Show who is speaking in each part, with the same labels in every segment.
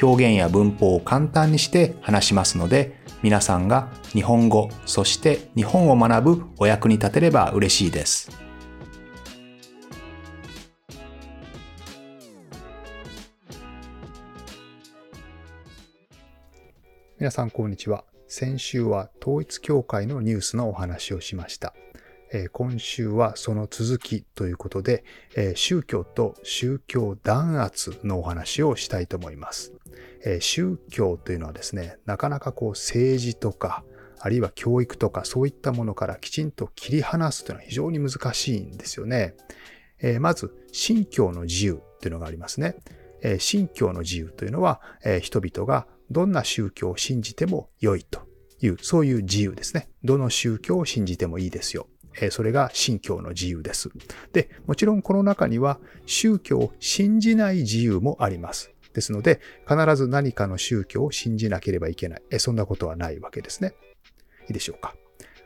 Speaker 1: 表現や文法を簡単にして話しますので皆さんが日本語そして日本を学ぶお役に立てれば嬉しいです。皆さんこんにちは。先週は統一教会のニュースのお話をしました。え今週はその続きということで、え宗教と宗教弾圧のお話をしたいと思います。え宗教というのはですね、なかなかこう政治とか、あるいは教育とかそういったものからきちんと切り離すというのは非常に難しいんですよね。えまず、信教の自由というのがありますね。え信教の自由というのは、え人々がどんな宗教を信じても良いという、そういう自由ですね。どの宗教を信じてもいいですよ。それが信教の自由です。で、もちろんこの中には宗教を信じない自由もあります。ですので、必ず何かの宗教を信じなければいけない。そんなことはないわけですね。いいでしょうか。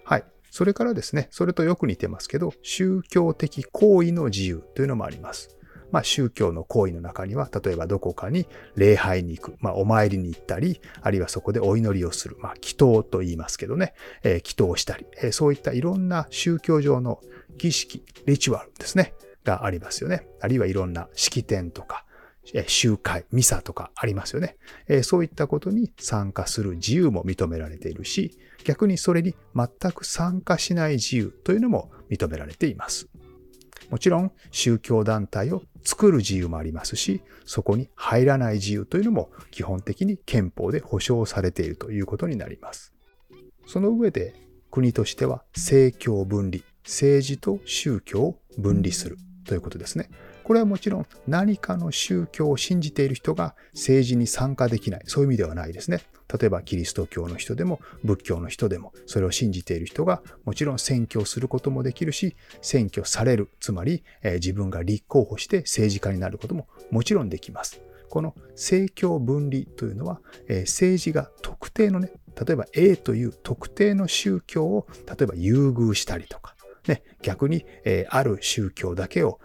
Speaker 1: はい。それからですね、それとよく似てますけど、宗教的行為の自由というのもあります。まあ、宗教の行為の中には、例えばどこかに礼拝に行く、まあ、お参りに行ったり、あるいはそこでお祈りをする、まあ、祈祷と言いますけどね、えー、祈祷したり、えー、そういったいろんな宗教上の儀式、リチュアルですね、がありますよね。あるいはいろんな式典とか、集会、ミサとかありますよね。そういったことに参加する自由も認められているし、逆にそれに全く参加しない自由というのも認められています。もちろん宗教団体を作る自由もありますし、そこに入らない自由というのも基本的に憲法で保障されているということになります。その上で国としては政教分離、政治と宗教を分離するということですね。これはもちろん何かの宗教を信じている人が政治に参加できない。そういう意味ではないですね。例えばキリスト教の人でも仏教の人でもそれを信じている人がもちろん選挙することもできるし選挙される。つまり、え自分が立候補して政治家になることももちろんできます。この政教分離というのは、え政治が特定のね、例えば A という特定の宗教を例えば優遇したりとか、ね、逆に、えある宗教だけを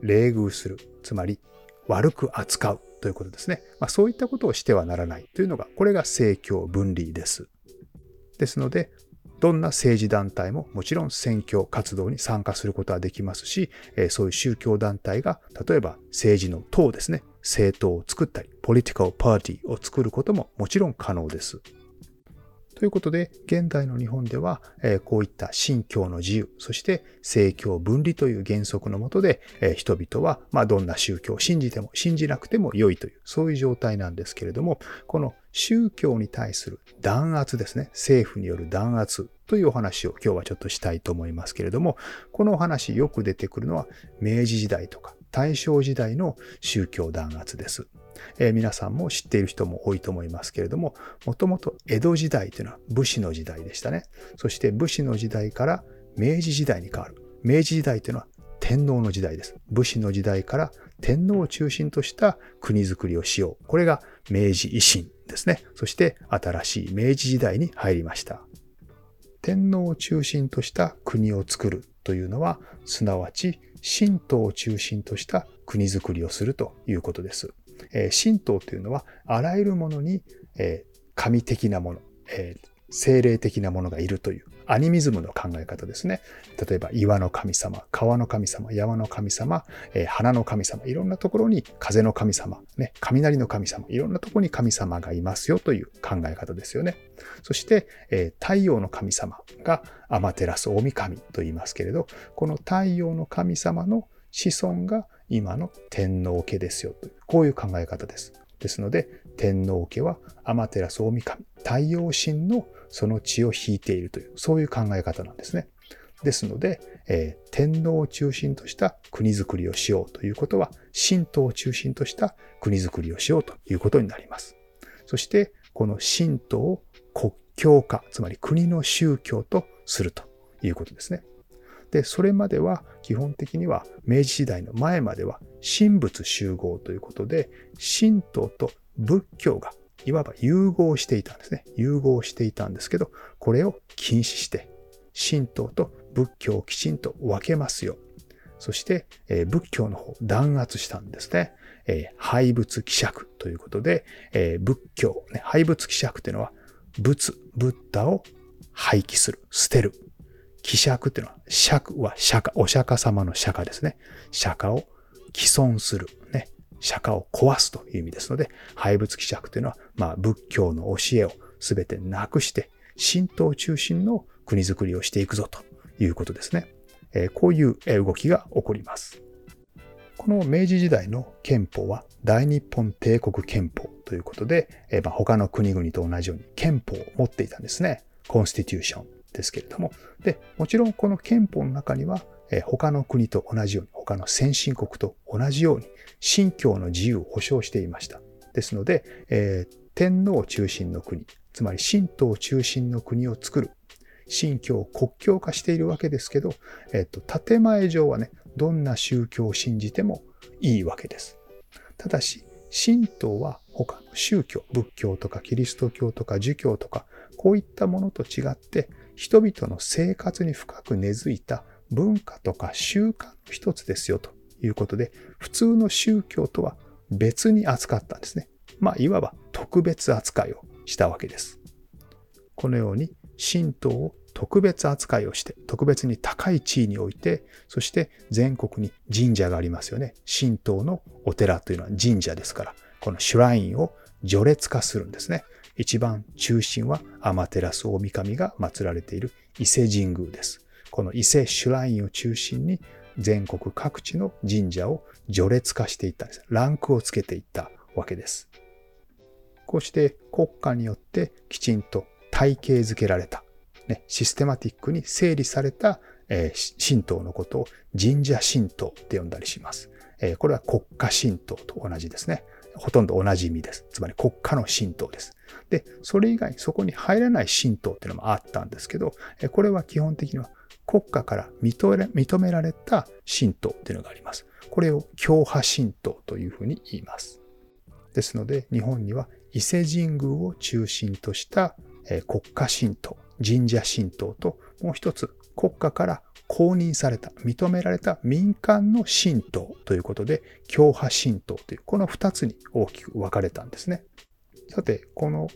Speaker 1: 冷遇する、つまり悪く扱うということですね。まあ、そういったことをしてはならないというのが、これが政教分離です。ですので、どんな政治団体ももちろん選挙活動に参加することはできますし、そういう宗教団体が、例えば政治の党ですね、政党を作ったり、ポリティカルパーティーを作ることももちろん可能です。ということで、現代の日本では、えこういった信教の自由、そして政教分離という原則のもとで、え人々は、まどんな宗教を信じても信じなくても良いという、そういう状態なんですけれども、この宗教に対する弾圧ですね、政府による弾圧というお話を今日はちょっとしたいと思いますけれども、このお話よく出てくるのは明治時代とか大正時代の宗教弾圧です。えー、皆さんも知っている人も多いと思いますけれども、もともと江戸時代というのは武士の時代でしたね。そして武士の時代から明治時代に変わる。明治時代というのは天皇の時代です。武士の時代から天皇を中心とした国づくりをしよう。これが明治維新ですね。そして新しい明治時代に入りました。天皇を中心とした国を作るというのは、すなわち神道を中心とした国づくりをするということです。えー、神道というのは、あらゆるものに、えー、神的なもの、えー、精霊的なものがいるというアニミズムの考え方ですね。例えば岩の神様、川の神様、山の神様、えー、花の神様、いろんなところに風の神様、ね、雷の神様、いろんなところに神様がいますよという考え方ですよね。そして、えー、太陽の神様がアマテラス大神と言いますけれど、この太陽の神様の子孫が今の天皇家ですよという、こういう考え方です。ですので、天皇家はアマテラス大神、太陽神のその血を引いているという、そういう考え方なんですね。ですので、えー、天皇を中心とした国づくりをしようということは、神道を中心とした国づくりをしようということになります。そして、この神道を国教化、つまり国の宗教とするということですね。で、それまでは基本的には明治時代の前までは神仏集合ということで、神道と仏教がいわば融合していたんですね。融合していたんですけど、これを禁止して、神道と仏教をきちんと分けますよ。そして、えー、仏教の方弾圧したんですね。えー、廃仏希釈ということで、えー、仏教、ね、廃仏希釈というのは、仏、ブッダを廃棄する、捨てる。希釈っていうのは、釈は釈迦、お釈迦様の釈迦ですね。釈迦を既存する。ね。釈迦を壊すという意味ですので、廃仏希釈というのは、まあ、仏教の教えをすべてなくして、神道中心の国づくりをしていくぞということですね。えこういう動きが起こります。この明治時代の憲法は大日本帝国憲法ということで、えまあ、他の国々と同じように憲法を持っていたんですね。コンスティテューションですけれども。で、もちろんこの憲法の中には、え他の国と同じように、他の先進国と同じように、信教の自由を保障していました。ですので、えー、天皇中心の国、つまり神道中心の国を作る信教を国教化しているわけですけど、えっと、建前上はね、どんな宗教を信じてもいいわけです。ただし、神道は他の宗教、仏教とかキリスト教とか儒教とか、こういったものと違って、人々の生活に深く根付いた文化とか習慣の一つですよということで、普通の宗教とは別に扱ったんですね。まあ、いわば特別扱いをしたわけです。このように神道を特別扱いをして、特別に高い地位に置いて、そして全国に神社がありますよね。神道のお寺というのは神社ですから、このシュラインを序列化するんですね。一番中心はアマテラス大神が祀られている伊勢神宮です。この伊勢シュラインを中心に全国各地の神社を序列化していったんです。ランクをつけていったわけです。こうして国家によってきちんと体系づけられた、ね、システマティックに整理された、えー、神道のことを神社神道って呼んだりします。えー、これは国家神道と同じですね。ほとんど同じ意味です。つまり国家の神道です。で、それ以外にそこに入らない神道っていうのもあったんですけど、これは基本的には国家から認められた神道っていうのがあります。これを教派神道というふうに言います。ですので、日本には伊勢神宮を中心とした国家神道、神社神道と、もう一つ国家から公認された、認められた民間の神道ということで、教派神道という、この二つに大きく分かれたんですね。さて、この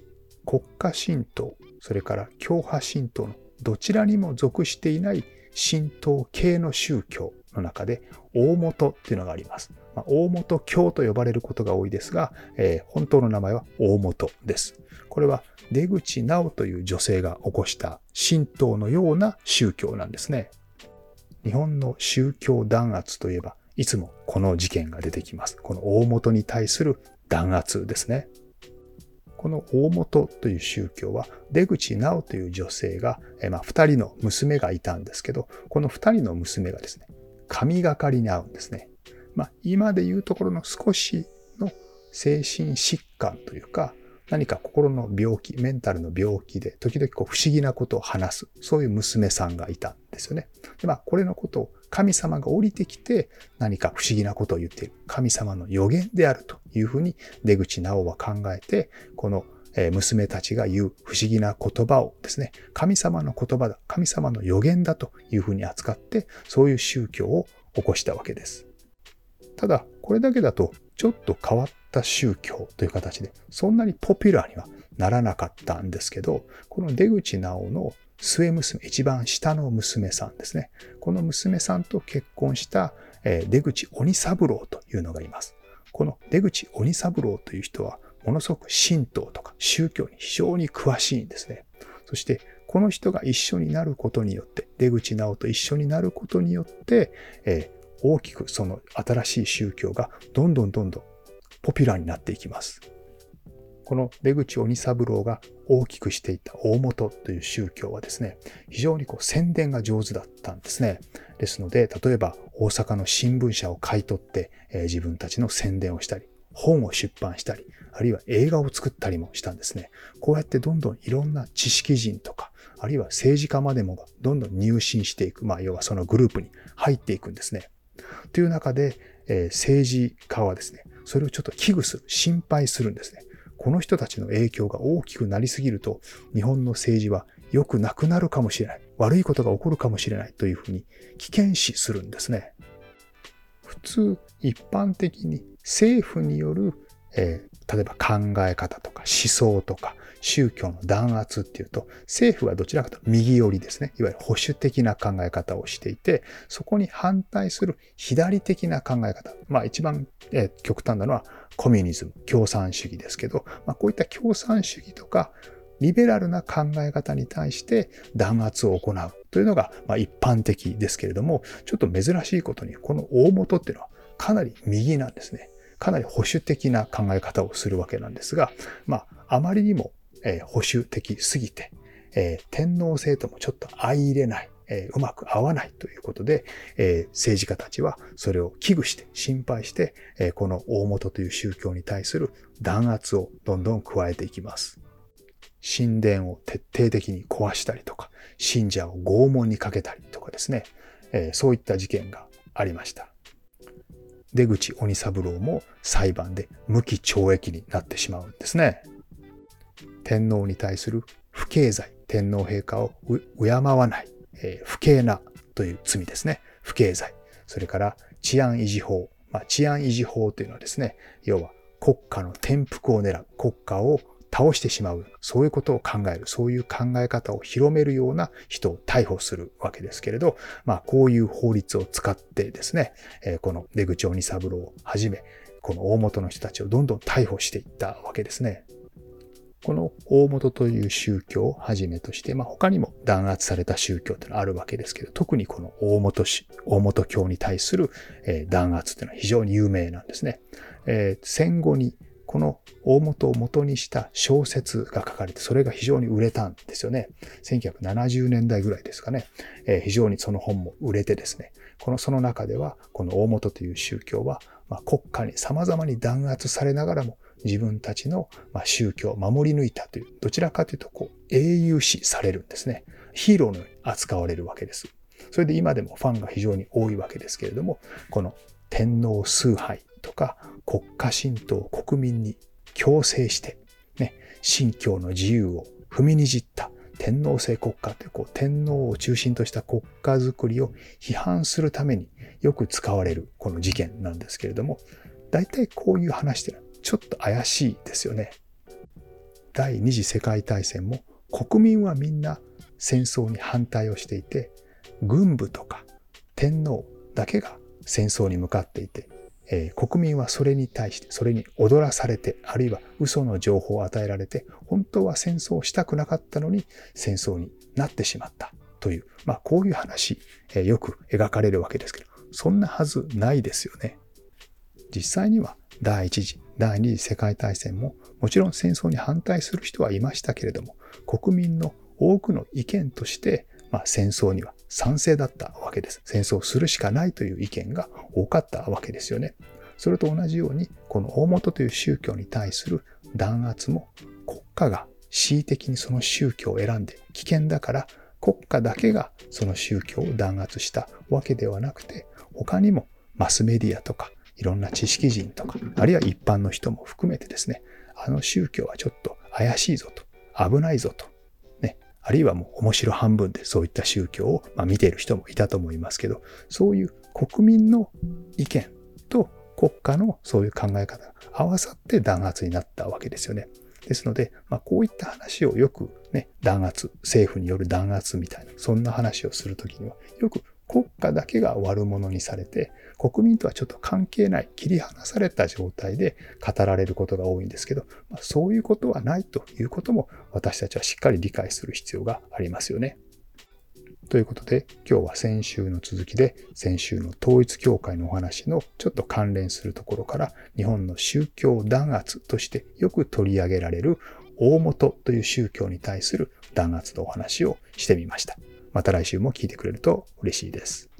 Speaker 1: 国家神道、それから教派神道のどちらにも属していない神道系の宗教の中で、大元っていうのがあります。まあ、大元教と呼ばれることが多いですが、えー、本当の名前は大元です。これは出口直という女性が起こした神道のような宗教なんですね。日本の宗教弾圧といえば、いつもこの事件が出てきます。この大元に対する弾圧ですね。この大元という宗教は、出口直という女性が、まあ、二人の娘がいたんですけど、この二人の娘がですね、神がかりに会うんですね。まあ、今で言うところの少しの精神疾患というか、何か心の病気、メンタルの病気で、時々こう不思議なことを話す、そういう娘さんがいたんですよね。で、まあ、これのことを神様が降りてきて何か不思議なことを言っている。神様の予言であるというふうに出口直は考えて、この娘たちが言う不思議な言葉をですね、神様の言葉だ、神様の予言だというふうに扱って、そういう宗教を起こしたわけです。ただ、これだけだと、ちょっと変わった宗教という形で、そんなにポピュラーにはならなかったんですけど、この出口直の末娘、一番下の娘さんですね。この娘さんと結婚した出口鬼三郎というのがいます。この出口鬼三郎という人は、ものすごく神道とか宗教に非常に詳しいんですね。そして、この人が一緒になることによって、出口直と一緒になることによって、えー、大きくその新しい宗教がどんどんどんどんポピュラーになっていきます。この出口鬼三郎が大きくしていた大元という宗教はですね、非常にこう宣伝が上手だったんですね。ですので、例えば大阪の新聞社を買い取って、えー、自分たちの宣伝をしたり、本を出版したり、あるいは映画を作ったりもしたんですね。こうやってどんどんいろんな知識人とか、あるいは政治家までもがどんどん入信していく、まあ、要はそのグループに入っていくんですね。という中で、え、政治家はですね、それをちょっと危惧する、心配するんですね。この人たちの影響が大きくなりすぎると、日本の政治は良くなくなるかもしれない。悪いことが起こるかもしれないというふうに危険視するんですね。普通、一般的に政府による、えー、例えば考え方とか思想とか宗教の弾圧っていうと、政府はどちらかと右寄りですね。いわゆる保守的な考え方をしていて、そこに反対する左的な考え方。まあ一番、えー、極端なのはコミュニズム、共産主義ですけど、まあ、こういった共産主義とか、リベラルな考え方に対して弾圧を行うというのが、まあ、一般的ですけれども、ちょっと珍しいことに、この大元っていうのはかなり右なんですね。かなり保守的な考え方をするわけなんですが、まあ、あまりにも、え、保守的すぎて、え、天皇制ともちょっと相入れない、え、うまく合わないということで、え政治家たちはそれを危惧して、心配して、えこの大元という宗教に対する弾圧をどんどん加えていきます。神殿を徹底的に壊したりとか、信者を拷問にかけたりとかですね、えそういった事件がありました。出口鬼三郎も裁判で無期懲役になってしまうんですね。天皇に対する不敬罪、天皇陛下を敬わない、えー、不敬なという罪ですね。不敬罪。それから治安維持法。まあ、治安維持法というのはですね、要は国家の転覆を狙う、国家を倒してしまう、そういうことを考える、そういう考え方を広めるような人を逮捕するわけですけれど、まあ、こういう法律を使ってですね、この出口鬼三郎をはじめ、この大元の人たちをどんどん逮捕していったわけですね。この大元という宗教をはじめとして、まあ、他にも弾圧された宗教というのはあるわけですけど、特にこの大元大元教に対する、弾圧というのは非常に有名なんですね。戦後にこの大元を元にした小説が書かれて、それが非常に売れたんですよね。1970年代ぐらいですかね。えー、非常にその本も売れてですね。この、その中では、この大元という宗教は、まあ、国家に様々に弾圧されながらも、自分たちの宗教を守り抜いたという、どちらかというと、こう、英雄視されるんですね。ヒーローのように扱われるわけです。それで今でもファンが非常に多いわけですけれども、この天皇崇拝とか国家神道を国民に強制して、ね、信教の自由を踏みにじった天皇制国家というこう天皇を中心とした国家づくりを批判するためによく使われるこの事件なんですけれども、大体こういう話ってちょっと怪しいですよね。第二次世界大戦も国民はみんな戦争に反対をしていて、軍部とか天皇だけが戦争に向かっていて、えー、国民はそれに対して、それに踊らされて、あるいは嘘の情報を与えられて、本当は戦争をしたくなかったのに戦争になってしまったという、まあこういう話、えー、よく描かれるわけですけど、そんなはずないですよね。実際には第一次、第二次世界大戦ももちろん戦争に反対する人はいましたけれども、国民の多くの意見として、まあ、戦争には賛成だったわけです。戦争するしかないという意見が多かったわけですよね。それと同じように、この大元という宗教に対する弾圧も国家が恣意的にその宗教を選んで危険だから国家だけがその宗教を弾圧したわけではなくて、他にもマスメディアとかいろんな知識人とか、あるいは一般の人も含めてですね、あの宗教はちょっと怪しいぞと、危ないぞと、あるいはもう面白半分でそういった宗教を、ま見ている人もいたと思いますけど、そういう国民の意見と国家のそういう考え方が合わさって弾圧になったわけですよね。ですので、まあ、こういった話をよくね、弾圧、政府による弾圧みたいな、そんな話をするときには、よく国家だけが悪者にされて、国民とはちょっと関係ない、切り離された状態で語られることが多いんですけど、まあ、そういうことはないということも私たちはしっかり理解する必要がありますよね。ということで、今日は先週の続きで、先週の統一教会のお話のちょっと関連するところから、日本の宗教弾圧としてよく取り上げられる大元という宗教に対する弾圧のお話をしてみました。また来週も聞いてくれると嬉しいです。